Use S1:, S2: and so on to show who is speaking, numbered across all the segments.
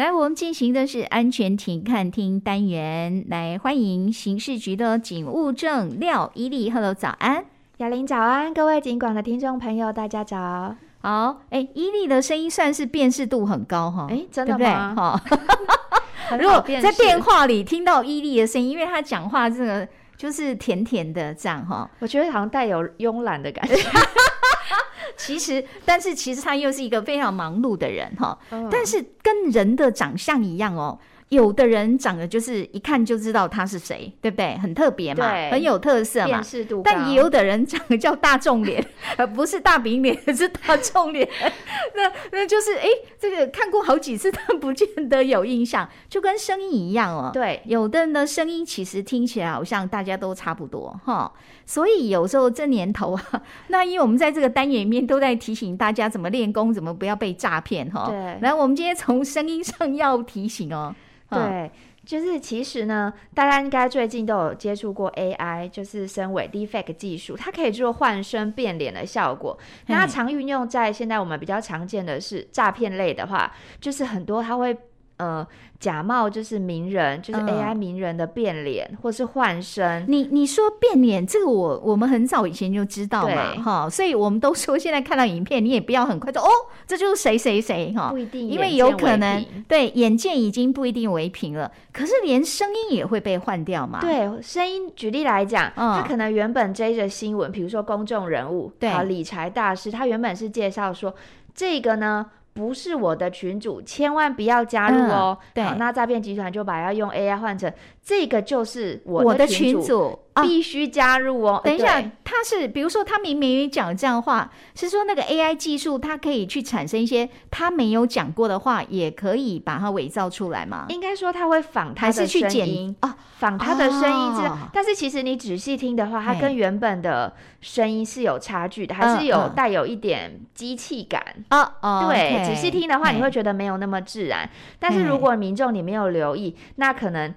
S1: 来，我们进行的是安全庭看厅单元，来欢迎刑事局的警务证廖伊利。Hello，早安，
S2: 雅玲早安，各位警广的听众朋友，大家早。
S1: 好，哎，伊利的声音算是辨识度很高哈，
S2: 哎，真的吗？
S1: 哈，如果在电话里听到伊利的声音，因为他讲话这个就是甜甜的这样哈，
S2: 我觉得好像带有慵懒的感觉。
S1: 其实，但是其实他又是一个非常忙碌的人哈，但是跟人的长相一样哦。有的人长得就是一看就知道他是谁，对不对？很特别嘛，很有特色嘛。但也有的人长得叫大众脸，而不是大饼脸，是大众脸。那那就是哎，这个看过好几次，但不见得有印象，就跟声音一样哦。
S2: 对，
S1: 有的人的声音其实听起来好像大家都差不多哈。所以有时候这年头啊，那因为我们在这个单元里面都在提醒大家怎么练功，怎么不要被诈骗哈。
S2: 对。
S1: 来，我们今天从声音上要提醒哦。
S2: 对，就是其实呢，大家应该最近都有接触过 AI，就是声伪 Deepfake 技术，它可以做换声变脸的效果。那它常运用在现在我们比较常见的是诈骗类的话，就是很多它会。呃，假冒就是名人，就是 AI 名人的变脸，嗯、或是换声。
S1: 你你说变脸，这个我我们很早以前就知道嘛，哈，所以我们都说现在看到影片，你也不要很快说哦，这就是谁谁谁哈，
S2: 不一定，
S1: 因为有可能对眼见已经不一定为凭了，可是连声音也会被换掉嘛？
S2: 对，声音举例来讲，嗯，他可能原本追着新闻，比如说公众人物，对，理财大师，他原本是介绍说这个呢。不是我的群主，千万不要加入哦。嗯、对，那诈骗集团就把要用 AI 换成这个就是我的群组，群组必须加入哦。
S1: 等一下，他是比如说他明明讲这样的话，是说那个 AI 技术它可以去产生一些他没有讲过的话，也可以把它伪造出来吗？
S2: 应该说他会仿他的声音啊，仿他的声音是、啊，但是其实你仔细听的话，它跟原本的声音是有差距的，还是有带有一点机器感啊？哦，对。仔细听的话，你会觉得没有那么自然。但是如果民众你没有留意，那可能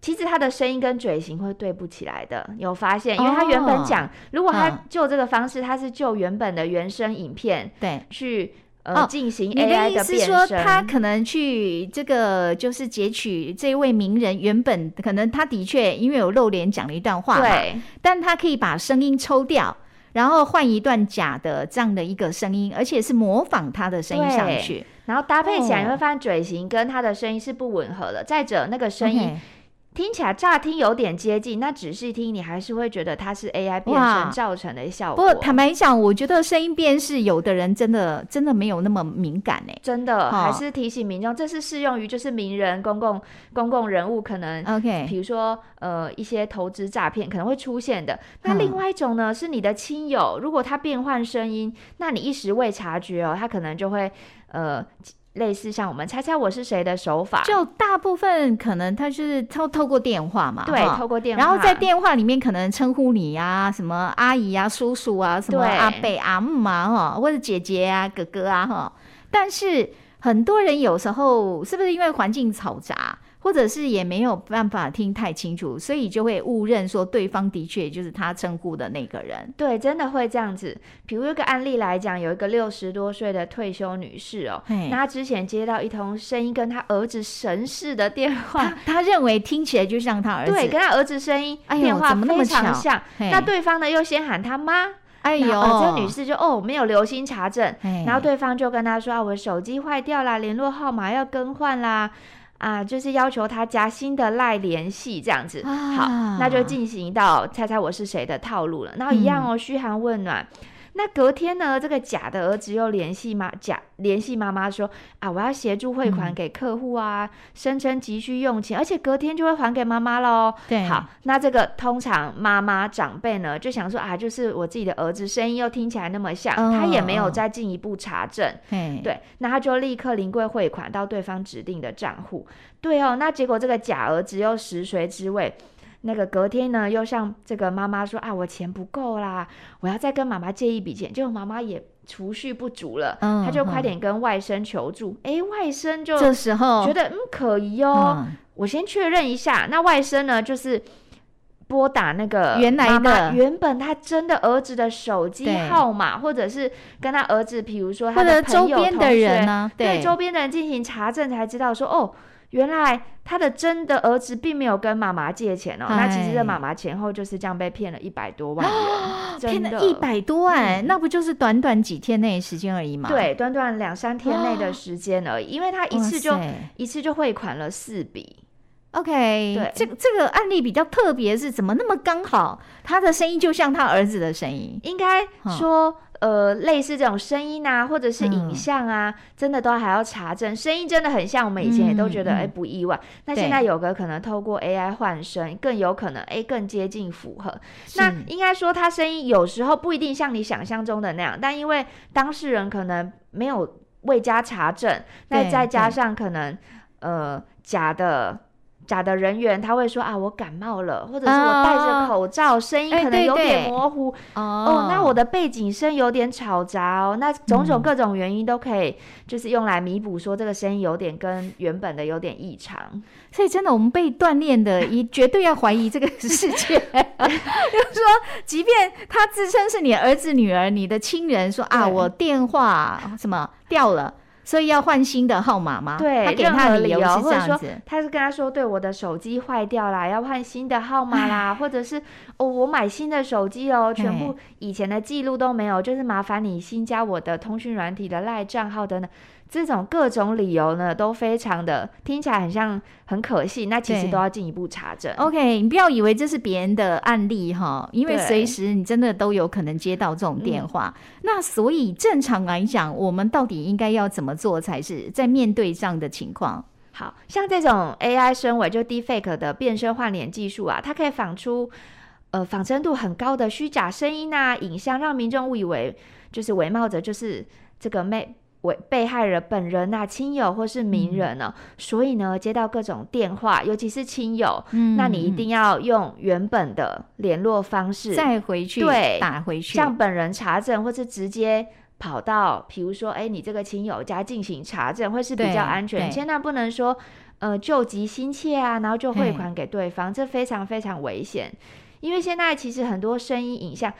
S2: 其实他的声音跟嘴型会对不起来的。有发现？因为他原本讲，如果他就这个方式，他是就原本的原声影片对去呃进行 AI 的变声。你的意思说，他
S1: 可能去这个就是截取这位名人原本可能他的确因为有露脸讲了一段话，对，但他可以把声音抽掉。然后换一段假的这样的一个声音，而且是模仿他的声音上去，
S2: 然后搭配起来，你会发现嘴型跟他的声音是不吻合的。再者，那个声音。听起来乍听有点接近，那仔细听你还是会觉得它是 AI 变声造成的效果。不过
S1: 坦白讲，我觉得声音辨识有的人真的真的没有那么敏感呢。
S2: 真的，还是提醒民众，这是适用于就是名人、公共公共人物可能 OK，比如说呃一些投资诈骗可能会出现的。那另外一种呢，是你的亲友，如果他变换声音，那你一时未察觉哦，他可能就会呃。类似像我们猜猜我是谁的手法，
S1: 就大部分可能他就是透透过电话嘛，
S2: 对，透过电话，
S1: 然后在电话里面可能称呼你啊，什么阿姨啊、叔叔啊、什么阿伯阿姆啊哈，或者姐姐啊、哥哥啊哈，但是很多人有时候是不是因为环境嘈杂？或者是也没有办法听太清楚，所以就会误认说对方的确就是他称呼的那个人。
S2: 对，真的会这样子。比如一个案例来讲，有一个六十多岁的退休女士哦，那她之前接到一通声音跟她儿子神似的电话，
S1: 她认为听起来就像她儿子，
S2: 对，跟她儿子声音电话非常像。那对方呢又先喊她妈，哎呦，这个女士就哦没有留心查证，然后对方就跟她说啊，我手机坏掉啦，联络号码要更换啦。啊，就是要求他加新的赖联系这样子，啊、好，那就进行到猜猜我是谁的套路了。然后一样哦，嘘寒问暖。那隔天呢，这个假的儿子又联系妈假联系妈妈说啊，我要协助汇款给客户啊，声称急需用钱，而且隔天就会还给妈妈喽。对，好，那这个通常妈妈长辈呢就想说啊，就是我自己的儿子声音又听起来那么像，哦、他也没有再进一步查证。对，那他就立刻临柜汇款到对方指定的账户。对哦，那结果这个假儿子又食髓知味。那个隔天呢，又向这个妈妈说啊，我钱不够啦，我要再跟妈妈借一笔钱。结果妈妈也储蓄不足了，嗯，他就快点跟外甥求助。哎、嗯，外甥就这时候觉得嗯可疑哦，嗯、我先确认一下。那外甥呢，就是拨打那个
S1: 原来的
S2: 原本他真的儿子的手机号码，或者是跟他儿子，比如说他的朋友、
S1: 周边的人呢，
S2: 对，对周边的人进行查证，才知道说哦。原来他的真的儿子并没有跟妈妈借钱哦，那其实这妈妈前后就是这样被骗了一百多万元，
S1: 骗了一百多万，那不就是短短几天内时间而已吗？
S2: 对，短短两三天内的时间而已，因为他一次就一次就汇款了四笔。
S1: OK，对，这个这个案例比较特别，是怎么那么刚好？他的声音就像他儿子的声音，
S2: 应该说。呃，类似这种声音啊，或者是影像啊，嗯、真的都还要查证。声音真的很像，我们以前也都觉得哎、嗯欸、不意外。那现在有个可能透过 AI 换声，更有可能哎、欸、更接近符合。那应该说，他声音有时候不一定像你想象中的那样，但因为当事人可能没有未加查证，那再加上可能呃假的。假的人员他会说啊，我感冒了，或者是我戴着口罩，哦、声音可能有点模糊。哦，哦，那我的背景声有点吵杂哦。那种种各种原因都可以，就是用来弥补说这个声音有点跟原本的有点异常。
S1: 所以真的，我们被锻炼的，一绝对要怀疑这个世界。就是说，即便他自称是你儿子、女儿、你的亲人，说啊，我电话什么掉了。所以要换新的号码吗？
S2: 对，
S1: 他给他的理由是这样子，
S2: 或者说他是跟他说，对，我的手机坏掉了，要换新的号码啦，或者是哦，我买新的手机哦，全部以前的记录都没有，就是麻烦你新加我的通讯软体的赖账号等等。这种各种理由呢，都非常的听起来很像很可信，那其实都要进一步查证。
S1: OK，你不要以为这是别人的案例哈，因为随时你真的都有可能接到这种电话。那所以正常来讲，我们到底应该要怎么做才是在面对这样的情况？
S2: 好像这种 AI 声伪就 Deepfake 的变声换脸技术啊，它可以仿出呃仿真度很高的虚假声音啊、影像，让民众误以为就是伪冒者就是这个妹。为被害人本人啊、亲友或是名人呢、所以呢，接到各种电话，尤其是亲友、嗯，那你一定要用原本的联络方式
S1: 再回去，对，打回去，
S2: 向本人查证，或是直接跑到，比如说，哎，你这个亲友家进行查证，会是比较安全。千万不能说，呃，救急心切啊，然后就汇款给对方，这非常非常危险。因为现在其实很多声音、影像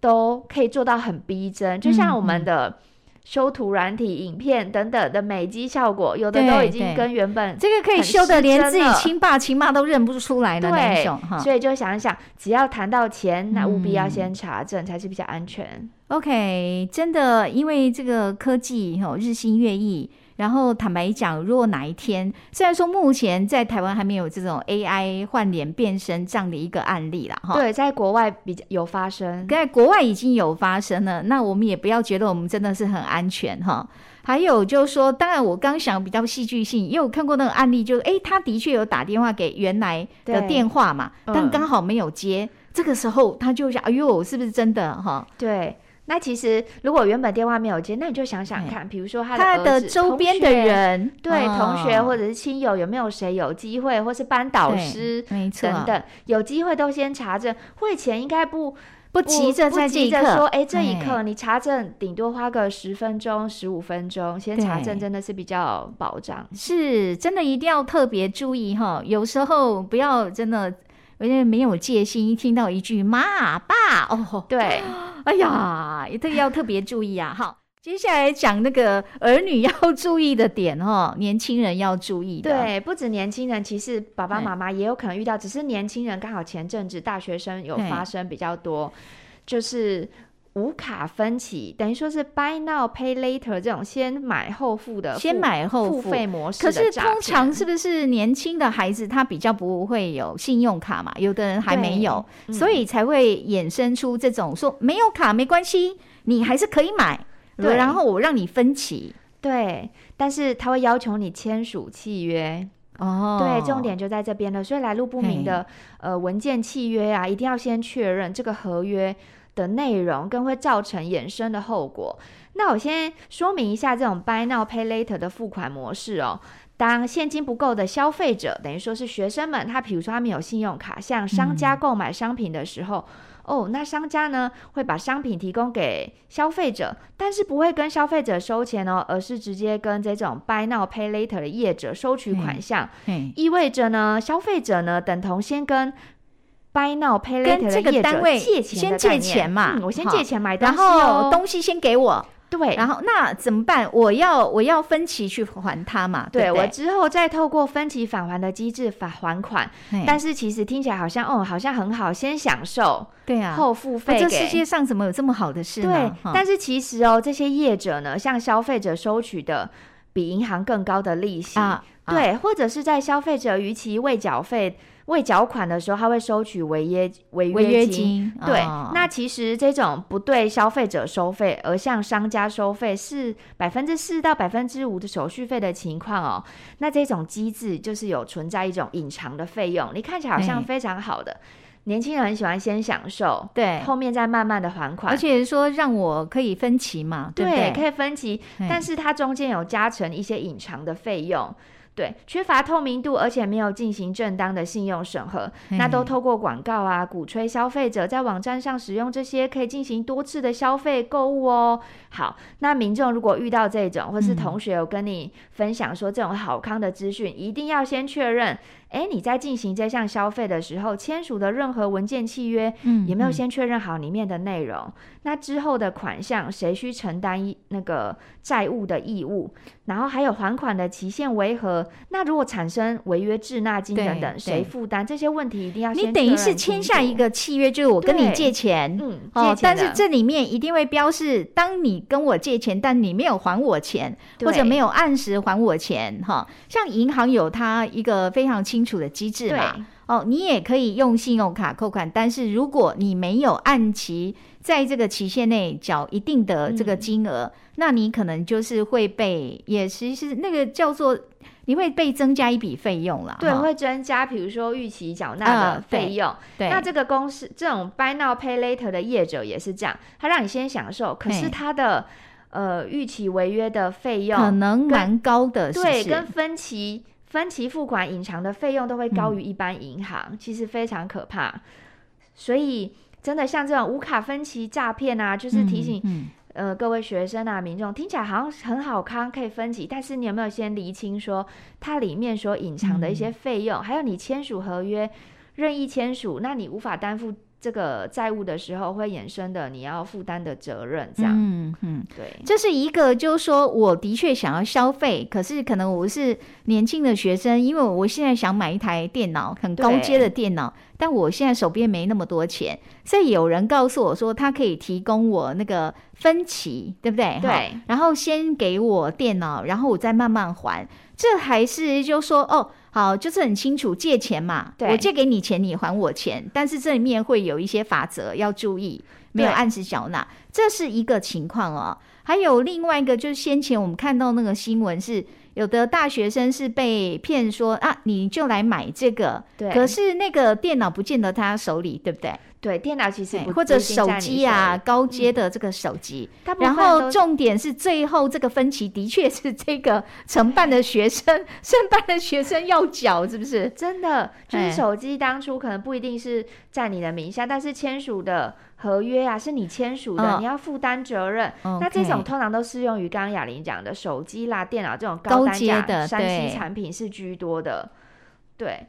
S2: 都可以做到很逼真，就像我们的。修图软体、影片等等的美肌效果，有的都已经跟原本
S1: 这个可以修的连自己亲爸亲妈都认不出来的那种哈。
S2: 所以就想一想，只要谈到钱，那务必要先查证才是比较安全。嗯、
S1: OK，真的，因为这个科技哈日新月异。然后坦白讲，如果哪一天，虽然说目前在台湾还没有这种 AI 换脸变身这样的一个案例啦，哈，
S2: 对，在国外比较有发生，
S1: 在国外已经有发生了，那我们也不要觉得我们真的是很安全哈。还有就是说，当然我刚想比较戏剧性，因为我看过那个案例，就是诶，他的确有打电话给原来的电话嘛，但刚好没有接，嗯、这个时候他就想，哎呦，是不是真的哈？
S2: 对。那其实，如果原本电话没有接，那你就想想看，比如说他的，
S1: 他的周边的人，
S2: 对、哦、同学或者是亲友，有没有谁有机会，或是班导师等等，有机会都先查证。会前应该不
S1: 不急着在这一刻。
S2: 说，哎，这一刻你查证，顶多花个十分钟、十五分钟，先查证真的是比较保障。
S1: 是，真的一定要特别注意哈，有时候不要真的。因为没有戒心，一听到一句妈爸哦，
S2: 对，
S1: 哎呀，这个要特别注意啊！好，接下来讲那个儿女要注意的点哦，年轻人要注意的。
S2: 对，不止年轻人，其实爸爸妈妈也有可能遇到，只是年轻人刚好前阵子大学生有发生比较多，就是。无卡分期等于说是 buy now pay later 这种先买后付的
S1: 先买后付。费模式。可是通常是不是年轻的孩子他比较不会有信用卡嘛？有的人还没有，所以才会衍生出这种说没有卡没关系，你还是可以买，对，然后我让你分期，
S2: 对，但是他会要求你签署契约。哦，对，重点就在这边了。所以来路不明的呃文件契约啊，一定要先确认这个合约的内容更会造成衍生的后果。那我先说明一下这种 Buy Now Pay Later 的付款模式哦。当现金不够的消费者，等于说是学生们，他比如说他们有信用卡，向商家购买商品的时候，嗯、哦，那商家呢会把商品提供给消费者，但是不会跟消费者收钱哦，而是直接跟这种 Buy Now Pay Later 的业者收取款项，意味着呢，消费者呢等同先跟 Buy Now Pay Later 的业者借钱
S1: 先借钱嘛，
S2: 嗯，我先借钱买东西，
S1: 然后东西先给我。
S2: 对，
S1: 然后那怎么办？我要我要分期去还他嘛？
S2: 对，我之后再透过分期返还的机制返还款。但是其实听起来好像哦，好像很好，先享受，
S1: 对啊，
S2: 后付费。
S1: 这世界上怎么有这么好的事呢？
S2: 对，但是其实哦，这些业者呢，向消费者收取的比银行更高的利息，啊、对、啊，或者是在消费者逾期未缴费。未缴款的时候，他会收取违约违约金。对、哦，那其实这种不对消费者收费，而向商家收费是百分之四到百分之五的手续费的情况哦。那这种机制就是有存在一种隐藏的费用，你看起来好像非常好的，年轻人很喜欢先享受，对，后面再慢慢的还款，
S1: 而且说让我可以分期嘛，对对？
S2: 对，可以分期，但是它中间有加成一些隐藏的费用。对，缺乏透明度，而且没有进行正当的信用审核，那都透过广告啊，鼓吹消费者在网站上使用这些，可以进行多次的消费购物哦。好，那民众如果遇到这种，或是同学有跟你分享说这种好康的资讯，嗯，一定要先确认。哎，你在进行这项消费的时候，签署的任何文件契约，嗯，有没有先确认好里面的内容？嗯、那之后的款项，谁需承担那个债务的义务？然后还有还款的期限为何？那如果产生违约滞纳金等等，谁负担？这些问题一定要先。
S1: 你等于是签下一个契约，就是我跟你借钱，嗯，哦，但是这里面一定会标示，当你跟我借钱，但你没有还我钱，或者没有按时还我钱，哈，像银行有它一个非常清楚的机制嘛，哦，你也可以用信用卡扣款，但是如果你没有按期在这个期限内缴一定的这个金额，嗯，那你可能就是会被，也其实是那个叫做你会被增加一笔费用了，
S2: 对，会增加，比如说逾期缴纳的费用，呃对。对，那这个公司这种 Buy Now Pay Later 的业者也是这样，他让你先享受，可是他的呃逾期违约的费用
S1: 可能蛮高的是是，
S2: 对，跟分期。分期付款隐藏的费用都会高于一般银行，嗯，其实非常可怕。所以真的像这种无卡分期诈骗啊，就是提醒，嗯嗯、呃各位学生啊、民众，听起来好像很好康，可以分期，但是你有没有先厘清说它里面所隐藏的一些费用，嗯，还有你签署合约任意签署，那你无法担负。这个债务的时候会衍生的，你要负担的责任，这样，
S1: 嗯嗯，对，这是一个，就是说，我的确想要消费，可是可能我是年轻的学生，因为我现在想买一台电脑，很高阶的电脑，但我现在手边没那么多钱，所以有人告诉我说，他可以提供我那个分期，对不对？
S2: 对，
S1: 然后先给我电脑，然后我再慢慢还，这还是就是说，哦。好，就是很清楚借钱嘛，对，我借给你钱，你还我钱，但是这里面会有一些法则要注意，没有按时缴纳，这是一个情况哦。还有另外一个，就是先前我们看到那个新闻是，有的大学生是被骗说啊，你就来买这个，对，可是那个电脑不见得他手里，对不对？
S2: 对，电脑其实不
S1: 或者手机啊，高阶的这个手机，嗯，然后重点是最后这个分歧的确是这个承办的学生，承办的学生要缴，是不是？
S2: 真的，就是手机当初可能不一定是在你的名下，但是签署的合约啊是你签署的，哦，你要负担责任。哦，那这种通常都适用于刚刚雅玲讲的手机啦、电脑这种高单价的三 C 产品是居多的，对。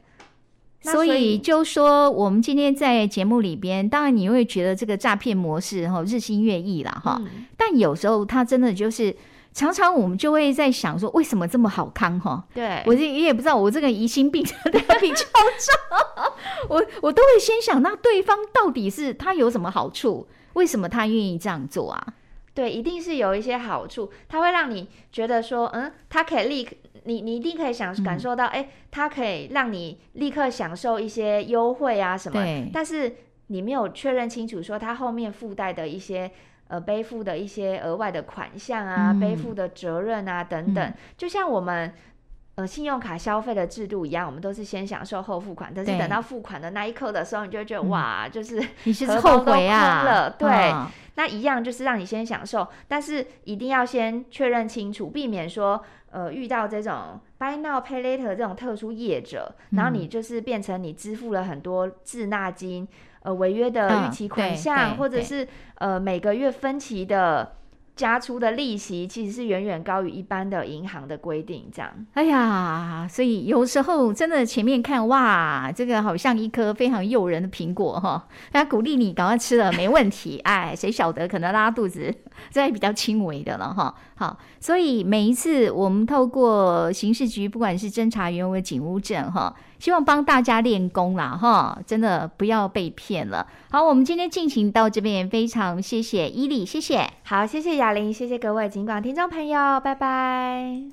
S1: 所以就说，我们今天在节目里边，当然你会觉得这个诈骗模式哈日新月异了哈，但有时候它真的就是常常我们就会在想说，为什么这么好康哈？
S2: 对，
S1: 我这也也不知道，我这个疑心病真的比较重，我我都会先想，那对方到底是他有什么好处？为什么他愿意这样做啊？
S2: 对，一定是有一些好处，他会让你觉得说，嗯，他可以立刻。你你一定可以想感受到，哎、嗯，它可以让你立刻享受一些优惠啊什么。但是你没有确认清楚，说它后面附带的一些呃背负的一些额外的款项啊、嗯、背负的责任啊等等。嗯、就像我们呃信用卡消费的制度一样，我们都是先享受后付款。但是等到付款的那一刻的时候，你就会觉得哇，就是
S1: 你是后悔啊
S2: 了。对、哦。那一样就是让你先享受，但是一定要先确认清楚，避免说。呃，遇到这种 Buy Now Pay Later 这种特殊业者，嗯，然后你就是变成你支付了很多滞纳金，呃，违约的逾期款项，嗯，或者是呃每个月分期的加出的利息其实是远远高于一般的银行的规定，这样。
S1: 哎呀，所以有时候真的前面看哇，这个好像一颗非常诱人的苹果哈，大家鼓励你赶快吃了没问题。哎，谁晓得可能拉肚子，这还比较轻微的了哈。好，所以每一次我们透过刑事局，不管是侦查员或警务证哈。希望帮大家练功啦，哈，真的不要被骗了。好，我们今天进行到这边，非常谢谢伊利，谢谢。
S2: 好，谢谢雅玲，谢谢各位尽管听众朋友，拜拜。